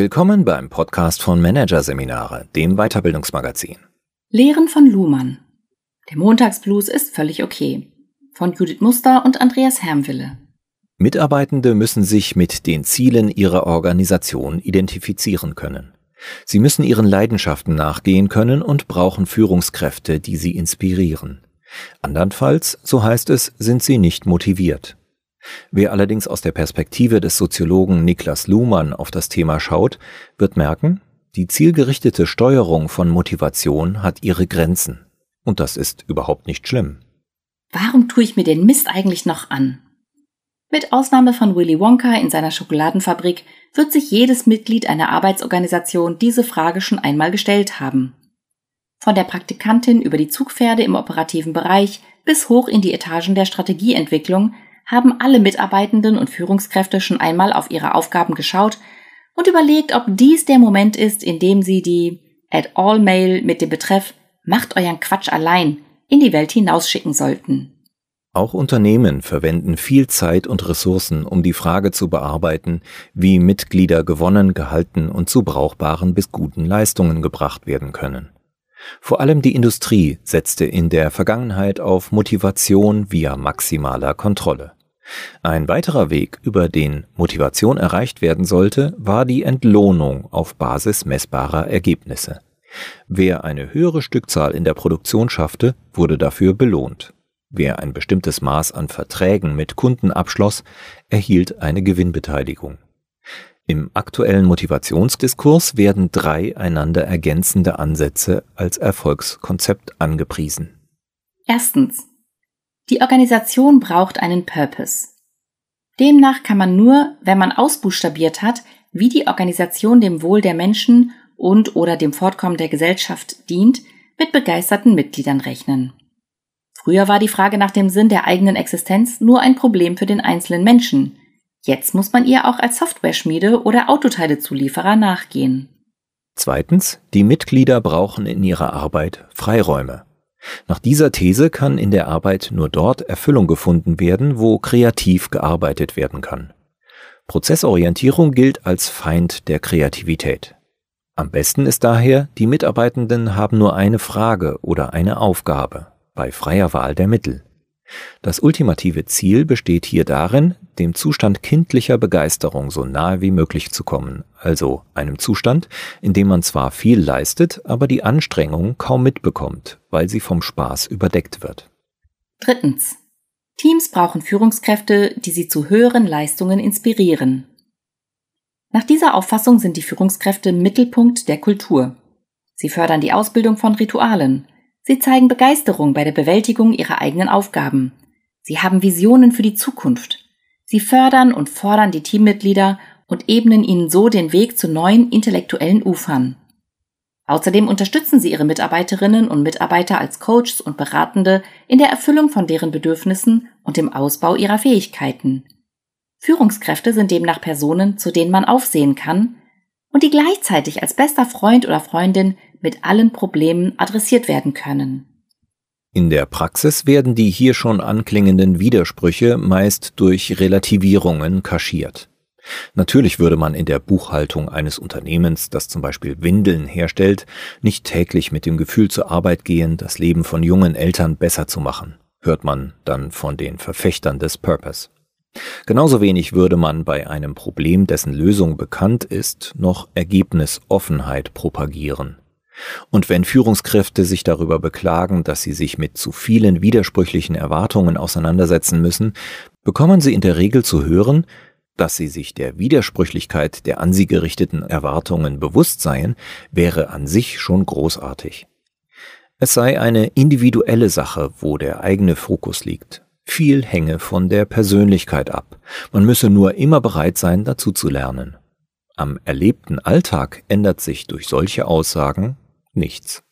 Willkommen beim Podcast von Managerseminare, dem Weiterbildungsmagazin. Lehren von Luhmann. Der Montagsblues ist völlig okay. Von Judith Muster und Andreas Hermwille. Mitarbeitende müssen sich mit den Zielen ihrer Organisation identifizieren können. Sie müssen ihren Leidenschaften nachgehen können und brauchen Führungskräfte, die sie inspirieren. Andernfalls, so heißt es, sind sie nicht motiviert. Wer allerdings aus der Perspektive des Soziologen Niklas Luhmann auf das Thema schaut, wird merken, die zielgerichtete Steuerung von Motivation hat ihre Grenzen. Und das ist überhaupt nicht schlimm. Warum tue ich mir den Mist eigentlich noch an? Mit Ausnahme von Willy Wonka in seiner Schokoladenfabrik wird sich jedes Mitglied einer Arbeitsorganisation diese Frage schon einmal gestellt haben. Von der Praktikantin über die Zugpferde im operativen Bereich bis hoch in die Etagen der Strategieentwicklung haben alle Mitarbeitenden und Führungskräfte schon einmal auf ihre Aufgaben geschaut und überlegt, ob dies der Moment ist, in dem sie die At-all-Mail mit dem Betreff Macht euren Quatsch allein in die Welt hinausschicken sollten. Auch Unternehmen verwenden viel Zeit und Ressourcen, um die Frage zu bearbeiten, wie Mitglieder gewonnen, gehalten und zu brauchbaren bis guten Leistungen gebracht werden können. Vor allem die Industrie setzte in der Vergangenheit auf Motivation via maximaler Kontrolle. Ein weiterer Weg, über den Motivation erreicht werden sollte, war die Entlohnung auf Basis messbarer Ergebnisse. Wer eine höhere Stückzahl in der Produktion schaffte, wurde dafür belohnt. Wer ein bestimmtes Maß an Verträgen mit Kunden abschloss, erhielt eine Gewinnbeteiligung. Im aktuellen Motivationsdiskurs werden drei einander ergänzende Ansätze als Erfolgskonzept angepriesen. Erstens. Die Organisation braucht einen Purpose. Demnach kann man nur, wenn man ausbuchstabiert hat, wie die Organisation dem Wohl der Menschen und oder dem Fortkommen der Gesellschaft dient, mit begeisterten Mitgliedern rechnen. Früher war die Frage nach dem Sinn der eigenen Existenz nur ein Problem für den einzelnen Menschen. Jetzt muss man ihr auch als Softwareschmiede oder Autoteilezulieferer nachgehen. Zweitens, die Mitglieder brauchen in ihrer Arbeit Freiräume. Nach dieser These kann in der Arbeit nur dort Erfüllung gefunden werden, wo kreativ gearbeitet werden kann. Prozessorientierung gilt als Feind der Kreativität. Am besten ist daher, die Mitarbeitenden haben nur eine Frage oder eine Aufgabe bei freier Wahl der Mittel. Das ultimative Ziel besteht hier darin, dem Zustand kindlicher Begeisterung so nahe wie möglich zu kommen, also einem Zustand, in dem man zwar viel leistet, aber die Anstrengung kaum mitbekommt, weil sie vom Spaß überdeckt wird. Drittens. Teams brauchen Führungskräfte, die sie zu höheren Leistungen inspirieren. Nach dieser Auffassung sind die Führungskräfte Mittelpunkt der Kultur. Sie fördern die Ausbildung von Ritualen, Sie zeigen Begeisterung bei der Bewältigung ihrer eigenen Aufgaben. Sie haben Visionen für die Zukunft. Sie fördern und fordern die Teammitglieder und ebnen ihnen so den Weg zu neuen intellektuellen Ufern. Außerdem unterstützen sie ihre Mitarbeiterinnen und Mitarbeiter als Coaches und Beratende in der Erfüllung von deren Bedürfnissen und dem Ausbau ihrer Fähigkeiten. Führungskräfte sind demnach Personen, zu denen man aufsehen kann und die gleichzeitig als bester Freund oder Freundin mit allen Problemen adressiert werden können. In der Praxis werden die hier schon anklingenden Widersprüche meist durch Relativierungen kaschiert. Natürlich würde man in der Buchhaltung eines Unternehmens, das zum Beispiel Windeln herstellt, nicht täglich mit dem Gefühl zur Arbeit gehen, das Leben von jungen Eltern besser zu machen, hört man dann von den Verfechtern des Purpose. Genauso wenig würde man bei einem Problem, dessen Lösung bekannt ist, noch Ergebnisoffenheit propagieren. Und wenn Führungskräfte sich darüber beklagen, dass sie sich mit zu vielen widersprüchlichen Erwartungen auseinandersetzen müssen, bekommen sie in der Regel zu hören, dass sie sich der Widersprüchlichkeit der an sie gerichteten Erwartungen bewusst seien, wäre an sich schon großartig. Es sei eine individuelle Sache, wo der eigene Fokus liegt. Viel hänge von der Persönlichkeit ab. Man müsse nur immer bereit sein, dazu zu lernen. Am erlebten Alltag ändert sich durch solche Aussagen nichts.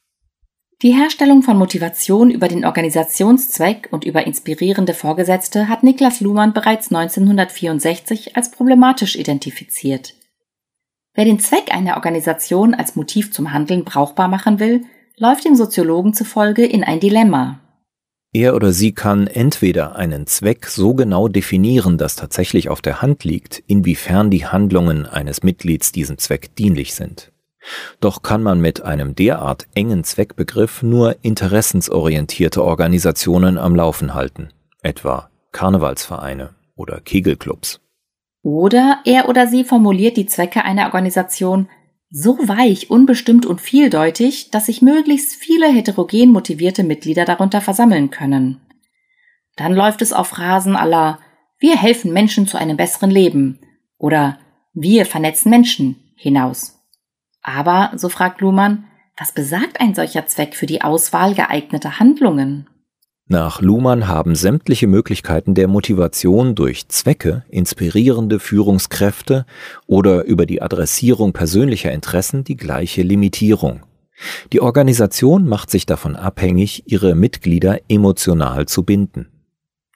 Die Herstellung von Motivation über den Organisationszweck und über inspirierende Vorgesetzte hat Niklas Luhmann bereits 1964 als problematisch identifiziert. Wer den Zweck einer Organisation als Motiv zum Handeln brauchbar machen will, läuft dem Soziologen zufolge in ein Dilemma. Er oder sie kann entweder einen Zweck so genau definieren, dass tatsächlich auf der Hand liegt, inwiefern die Handlungen eines Mitglieds diesem Zweck dienlich sind. Doch kann man mit einem derart engen Zweckbegriff nur interessensorientierte Organisationen am Laufen halten, etwa Karnevalsvereine oder Kegelclubs. Oder er oder sie formuliert die Zwecke einer Organisation so weich, unbestimmt und vieldeutig, dass sich möglichst viele heterogen motivierte Mitglieder darunter versammeln können. Dann läuft es auf Phrasen aller Wir helfen Menschen zu einem besseren Leben oder Wir vernetzen Menschen hinaus. Aber, so fragt Luhmann, was besagt ein solcher Zweck für die Auswahl geeigneter Handlungen? Nach Luhmann haben sämtliche Möglichkeiten der Motivation durch Zwecke, inspirierende Führungskräfte oder über die Adressierung persönlicher Interessen die gleiche Limitierung. Die Organisation macht sich davon abhängig, ihre Mitglieder emotional zu binden.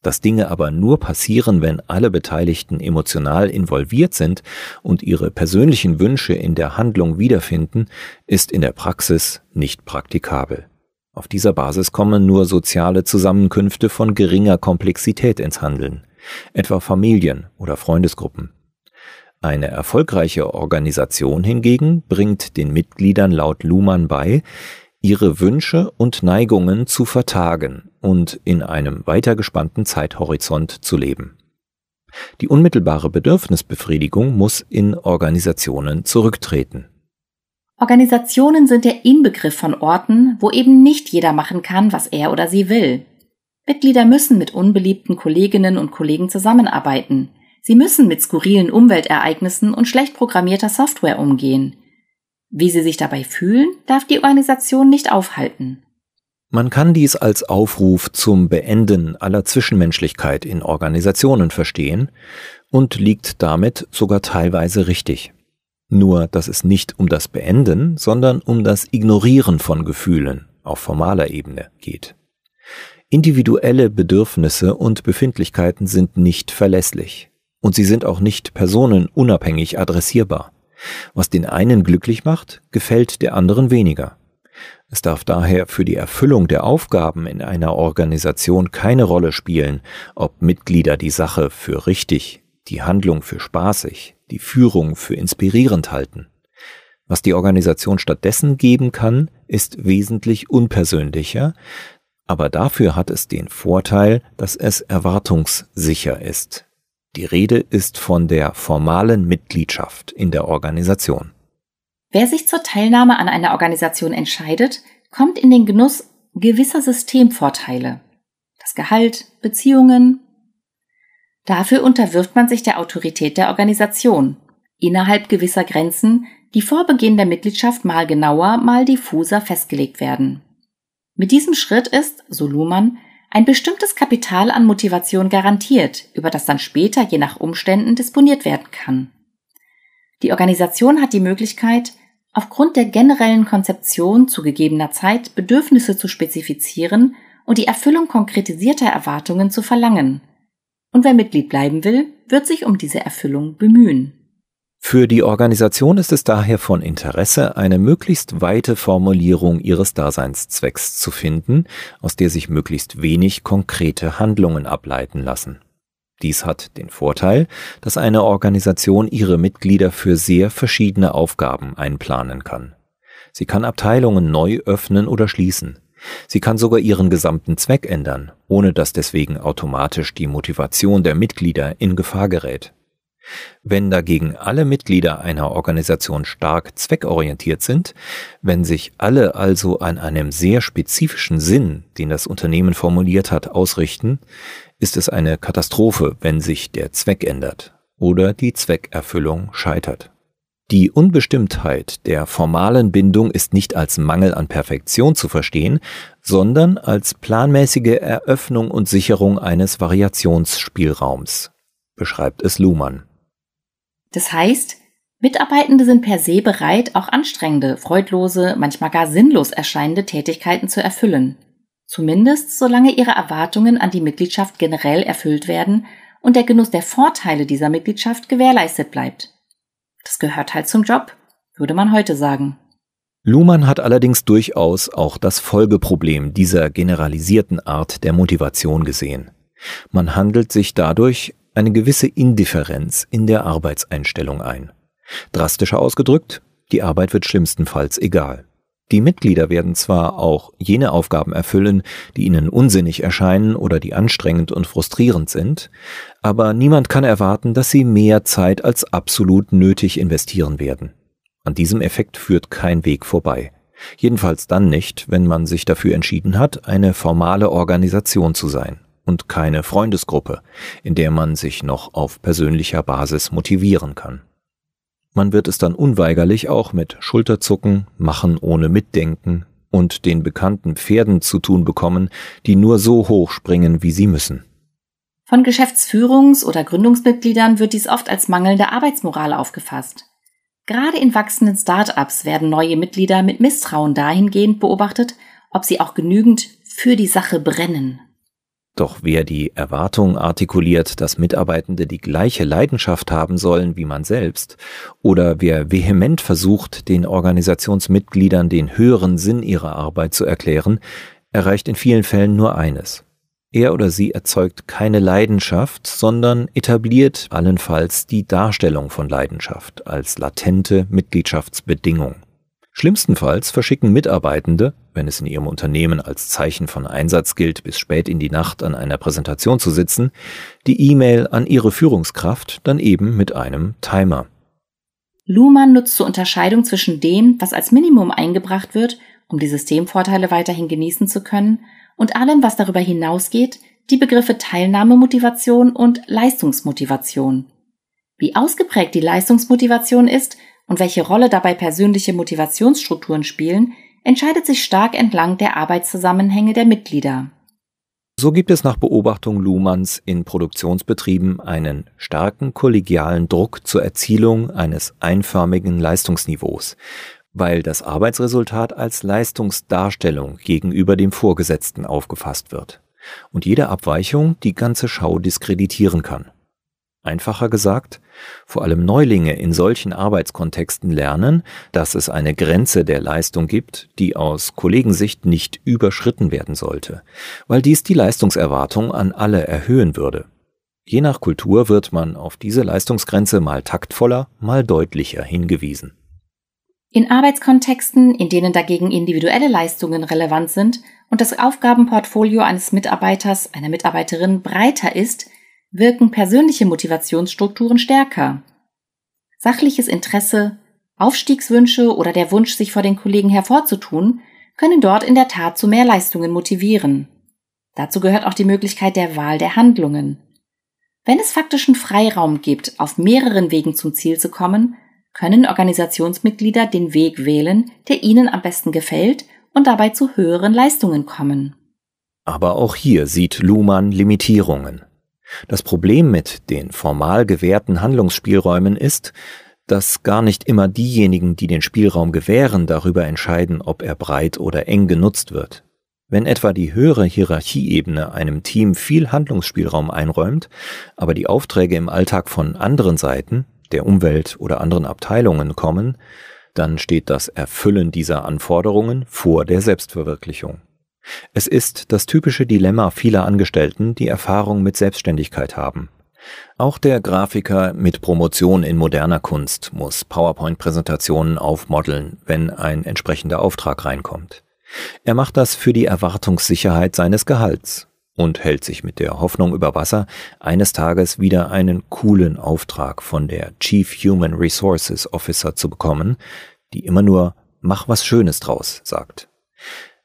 Dass Dinge aber nur passieren, wenn alle Beteiligten emotional involviert sind und ihre persönlichen Wünsche in der Handlung wiederfinden, ist in der Praxis nicht praktikabel. Auf dieser Basis kommen nur soziale Zusammenkünfte von geringer Komplexität ins Handeln, etwa Familien oder Freundesgruppen. Eine erfolgreiche Organisation hingegen bringt den Mitgliedern laut Luhmann bei, ihre Wünsche und Neigungen zu vertagen und in einem weiter gespannten Zeithorizont zu leben. Die unmittelbare Bedürfnisbefriedigung muss in Organisationen zurücktreten. Organisationen sind der Inbegriff von Orten, wo eben nicht jeder machen kann, was er oder sie will. Mitglieder müssen mit unbeliebten Kolleginnen und Kollegen zusammenarbeiten. Sie müssen mit skurrilen Umweltereignissen und schlecht programmierter Software umgehen. Wie sie sich dabei fühlen, darf die Organisation nicht aufhalten. Man kann dies als Aufruf zum Beenden aller Zwischenmenschlichkeit in Organisationen verstehen und liegt damit sogar teilweise richtig. Nur, dass es nicht um das Beenden, sondern um das Ignorieren von Gefühlen auf formaler Ebene geht. Individuelle Bedürfnisse und Befindlichkeiten sind nicht verlässlich und sie sind auch nicht personenunabhängig adressierbar. Was den einen glücklich macht, gefällt der anderen weniger. Es darf daher für die Erfüllung der Aufgaben in einer Organisation keine Rolle spielen, ob Mitglieder die Sache für richtig, die Handlung für spaßig, die Führung für inspirierend halten. Was die Organisation stattdessen geben kann, ist wesentlich unpersönlicher, aber dafür hat es den Vorteil, dass es erwartungssicher ist. Die Rede ist von der formalen Mitgliedschaft in der Organisation. Wer sich zur Teilnahme an einer Organisation entscheidet, kommt in den Genuss gewisser Systemvorteile. Das Gehalt, Beziehungen, Dafür unterwirft man sich der Autorität der Organisation, innerhalb gewisser Grenzen, die vor Beginn der Mitgliedschaft mal genauer, mal diffuser festgelegt werden. Mit diesem Schritt ist, so Luhmann, ein bestimmtes Kapital an Motivation garantiert, über das dann später je nach Umständen disponiert werden kann. Die Organisation hat die Möglichkeit, aufgrund der generellen Konzeption zu gegebener Zeit Bedürfnisse zu spezifizieren und die Erfüllung konkretisierter Erwartungen zu verlangen, und wer Mitglied bleiben will, wird sich um diese Erfüllung bemühen. Für die Organisation ist es daher von Interesse, eine möglichst weite Formulierung ihres Daseinszwecks zu finden, aus der sich möglichst wenig konkrete Handlungen ableiten lassen. Dies hat den Vorteil, dass eine Organisation ihre Mitglieder für sehr verschiedene Aufgaben einplanen kann. Sie kann Abteilungen neu öffnen oder schließen. Sie kann sogar ihren gesamten Zweck ändern, ohne dass deswegen automatisch die Motivation der Mitglieder in Gefahr gerät. Wenn dagegen alle Mitglieder einer Organisation stark zweckorientiert sind, wenn sich alle also an einem sehr spezifischen Sinn, den das Unternehmen formuliert hat, ausrichten, ist es eine Katastrophe, wenn sich der Zweck ändert oder die Zweckerfüllung scheitert. Die Unbestimmtheit der formalen Bindung ist nicht als Mangel an Perfektion zu verstehen, sondern als planmäßige Eröffnung und Sicherung eines Variationsspielraums, beschreibt es Luhmann. Das heißt, Mitarbeitende sind per se bereit, auch anstrengende, freudlose, manchmal gar sinnlos erscheinende Tätigkeiten zu erfüllen. Zumindest solange ihre Erwartungen an die Mitgliedschaft generell erfüllt werden und der Genuss der Vorteile dieser Mitgliedschaft gewährleistet bleibt. Das gehört halt zum Job, würde man heute sagen. Luhmann hat allerdings durchaus auch das Folgeproblem dieser generalisierten Art der Motivation gesehen. Man handelt sich dadurch eine gewisse Indifferenz in der Arbeitseinstellung ein. Drastischer ausgedrückt, die Arbeit wird schlimmstenfalls egal. Die Mitglieder werden zwar auch jene Aufgaben erfüllen, die ihnen unsinnig erscheinen oder die anstrengend und frustrierend sind, aber niemand kann erwarten, dass sie mehr Zeit als absolut nötig investieren werden. An diesem Effekt führt kein Weg vorbei. Jedenfalls dann nicht, wenn man sich dafür entschieden hat, eine formale Organisation zu sein und keine Freundesgruppe, in der man sich noch auf persönlicher Basis motivieren kann. Man wird es dann unweigerlich auch mit Schulterzucken, Machen ohne Mitdenken und den bekannten Pferden zu tun bekommen, die nur so hoch springen, wie sie müssen. Von Geschäftsführungs- oder Gründungsmitgliedern wird dies oft als mangelnde Arbeitsmoral aufgefasst. Gerade in wachsenden Start-ups werden neue Mitglieder mit Misstrauen dahingehend beobachtet, ob sie auch genügend für die Sache brennen. Doch wer die Erwartung artikuliert, dass Mitarbeitende die gleiche Leidenschaft haben sollen wie man selbst, oder wer vehement versucht, den Organisationsmitgliedern den höheren Sinn ihrer Arbeit zu erklären, erreicht in vielen Fällen nur eines. Er oder sie erzeugt keine Leidenschaft, sondern etabliert allenfalls die Darstellung von Leidenschaft als latente Mitgliedschaftsbedingung. Schlimmstenfalls verschicken Mitarbeitende, wenn es in ihrem Unternehmen als Zeichen von Einsatz gilt, bis spät in die Nacht an einer Präsentation zu sitzen, die E-Mail an ihre Führungskraft dann eben mit einem Timer. Luhmann nutzt zur Unterscheidung zwischen dem, was als Minimum eingebracht wird, um die Systemvorteile weiterhin genießen zu können, und allem, was darüber hinausgeht, die Begriffe Teilnahmemotivation und Leistungsmotivation. Wie ausgeprägt die Leistungsmotivation ist und welche Rolle dabei persönliche Motivationsstrukturen spielen, entscheidet sich stark entlang der Arbeitszusammenhänge der Mitglieder. So gibt es nach Beobachtung Luhmanns in Produktionsbetrieben einen starken kollegialen Druck zur Erzielung eines einförmigen Leistungsniveaus, weil das Arbeitsresultat als Leistungsdarstellung gegenüber dem Vorgesetzten aufgefasst wird und jede Abweichung die ganze Schau diskreditieren kann. Einfacher gesagt, vor allem Neulinge in solchen Arbeitskontexten lernen, dass es eine Grenze der Leistung gibt, die aus Kollegensicht nicht überschritten werden sollte, weil dies die Leistungserwartung an alle erhöhen würde. Je nach Kultur wird man auf diese Leistungsgrenze mal taktvoller, mal deutlicher hingewiesen. In Arbeitskontexten, in denen dagegen individuelle Leistungen relevant sind und das Aufgabenportfolio eines Mitarbeiters, einer Mitarbeiterin breiter ist, wirken persönliche Motivationsstrukturen stärker. Sachliches Interesse, Aufstiegswünsche oder der Wunsch, sich vor den Kollegen hervorzutun, können dort in der Tat zu mehr Leistungen motivieren. Dazu gehört auch die Möglichkeit der Wahl der Handlungen. Wenn es faktischen Freiraum gibt, auf mehreren Wegen zum Ziel zu kommen, können Organisationsmitglieder den Weg wählen, der ihnen am besten gefällt und dabei zu höheren Leistungen kommen. Aber auch hier sieht Luhmann Limitierungen. Das Problem mit den formal gewährten Handlungsspielräumen ist, dass gar nicht immer diejenigen, die den Spielraum gewähren, darüber entscheiden, ob er breit oder eng genutzt wird. Wenn etwa die höhere Hierarchieebene einem Team viel Handlungsspielraum einräumt, aber die Aufträge im Alltag von anderen Seiten, der Umwelt oder anderen Abteilungen kommen, dann steht das Erfüllen dieser Anforderungen vor der Selbstverwirklichung. Es ist das typische Dilemma vieler Angestellten, die Erfahrung mit Selbstständigkeit haben. Auch der Grafiker mit Promotion in moderner Kunst muss PowerPoint-Präsentationen aufmodeln, wenn ein entsprechender Auftrag reinkommt. Er macht das für die Erwartungssicherheit seines Gehalts und hält sich mit der Hoffnung über Wasser, eines Tages wieder einen coolen Auftrag von der Chief Human Resources Officer zu bekommen, die immer nur Mach was Schönes draus sagt.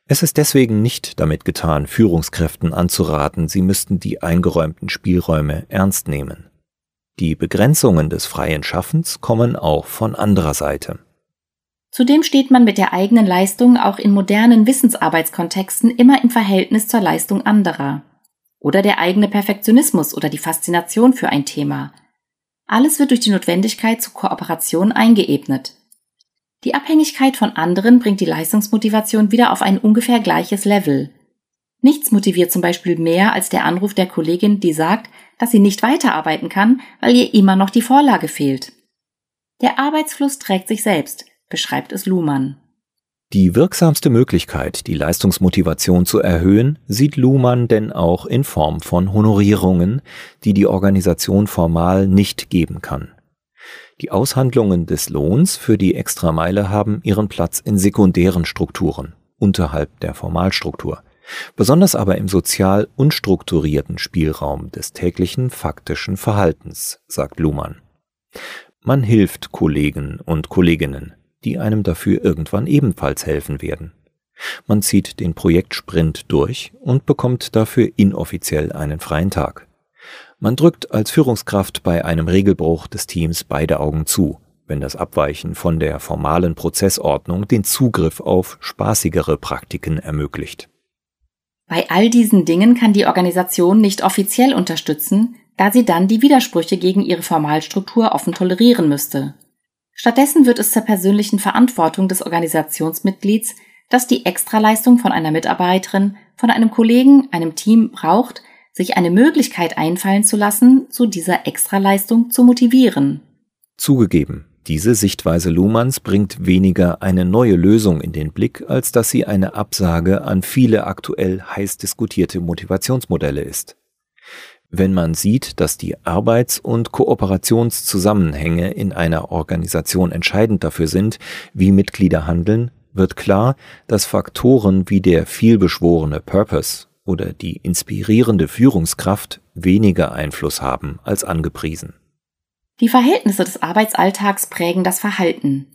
Es ist deswegen nicht damit getan, Führungskräften anzuraten, sie müssten die eingeräumten Spielräume ernst nehmen. Die Begrenzungen des freien Schaffens kommen auch von anderer Seite. Zudem steht man mit der eigenen Leistung auch in modernen Wissensarbeitskontexten immer im Verhältnis zur Leistung anderer. Oder der eigene Perfektionismus oder die Faszination für ein Thema. Alles wird durch die Notwendigkeit zur Kooperation eingeebnet. Die Abhängigkeit von anderen bringt die Leistungsmotivation wieder auf ein ungefähr gleiches Level. Nichts motiviert zum Beispiel mehr als der Anruf der Kollegin, die sagt, dass sie nicht weiterarbeiten kann, weil ihr immer noch die Vorlage fehlt. Der Arbeitsfluss trägt sich selbst, beschreibt es Luhmann. Die wirksamste Möglichkeit, die Leistungsmotivation zu erhöhen, sieht Luhmann denn auch in Form von Honorierungen, die die Organisation formal nicht geben kann. Die Aushandlungen des Lohns für die Extrameile haben ihren Platz in sekundären Strukturen, unterhalb der Formalstruktur, besonders aber im sozial unstrukturierten Spielraum des täglichen faktischen Verhaltens, sagt Luhmann. Man hilft Kollegen und Kolleginnen, die einem dafür irgendwann ebenfalls helfen werden. Man zieht den Projektsprint durch und bekommt dafür inoffiziell einen freien Tag. Man drückt als Führungskraft bei einem Regelbruch des Teams beide Augen zu, wenn das Abweichen von der formalen Prozessordnung den Zugriff auf spaßigere Praktiken ermöglicht. Bei all diesen Dingen kann die Organisation nicht offiziell unterstützen, da sie dann die Widersprüche gegen ihre Formalstruktur offen tolerieren müsste. Stattdessen wird es zur persönlichen Verantwortung des Organisationsmitglieds, dass die Extraleistung von einer Mitarbeiterin, von einem Kollegen, einem Team braucht, sich eine Möglichkeit einfallen zu lassen, zu dieser Extraleistung zu motivieren. Zugegeben, diese Sichtweise Luhmanns bringt weniger eine neue Lösung in den Blick, als dass sie eine Absage an viele aktuell heiß diskutierte Motivationsmodelle ist. Wenn man sieht, dass die Arbeits- und Kooperationszusammenhänge in einer Organisation entscheidend dafür sind, wie Mitglieder handeln, wird klar, dass Faktoren wie der vielbeschworene Purpose oder die inspirierende Führungskraft weniger Einfluss haben als angepriesen. Die Verhältnisse des Arbeitsalltags prägen das Verhalten.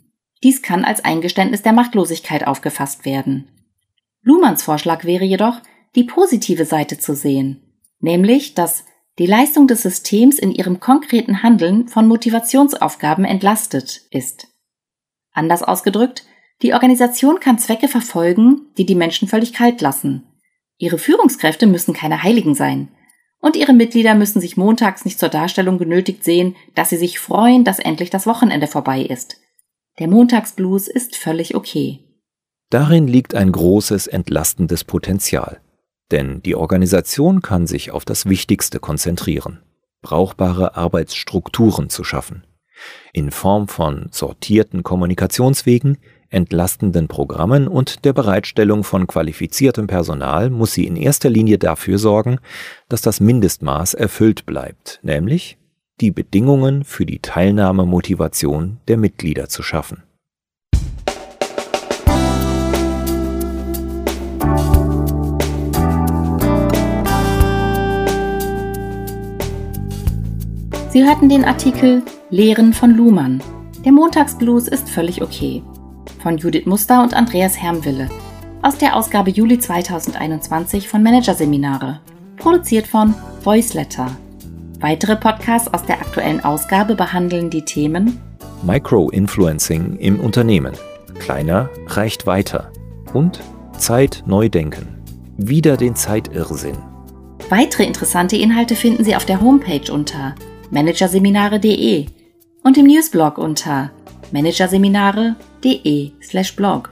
Dies kann als Eingeständnis der Machtlosigkeit aufgefasst werden. Luhmanns Vorschlag wäre jedoch, die positive Seite zu sehen, nämlich, dass die Leistung des Systems in ihrem konkreten Handeln von Motivationsaufgaben entlastet ist. Anders ausgedrückt, die Organisation kann Zwecke verfolgen, die die Menschen völlig kalt lassen. Ihre Führungskräfte müssen keine Heiligen sein. Und ihre Mitglieder müssen sich montags nicht zur Darstellung genötigt sehen, dass sie sich freuen, dass endlich das Wochenende vorbei ist. Der Montagsblues ist völlig okay. Darin liegt ein großes entlastendes Potenzial. Denn die Organisation kann sich auf das Wichtigste konzentrieren, brauchbare Arbeitsstrukturen zu schaffen. In Form von sortierten Kommunikationswegen, entlastenden Programmen und der Bereitstellung von qualifiziertem Personal muss sie in erster Linie dafür sorgen, dass das Mindestmaß erfüllt bleibt, nämlich die Bedingungen für die Teilnahmemotivation der Mitglieder zu schaffen. Sie hörten den Artikel Lehren von Luhmann. Der Montagsblues ist völlig okay. Von Judith Muster und Andreas Hermwille. Aus der Ausgabe Juli 2021 von Managerseminare. Produziert von Voiceletter. Weitere Podcasts aus der aktuellen Ausgabe behandeln die Themen Micro-Influencing im Unternehmen. Kleiner reicht weiter. Und Zeit neu denken. Wieder den Zeitirrsinn. Weitere interessante Inhalte finden Sie auf der Homepage unter managerseminare.de und im Newsblog unter managerseminare.de/blog.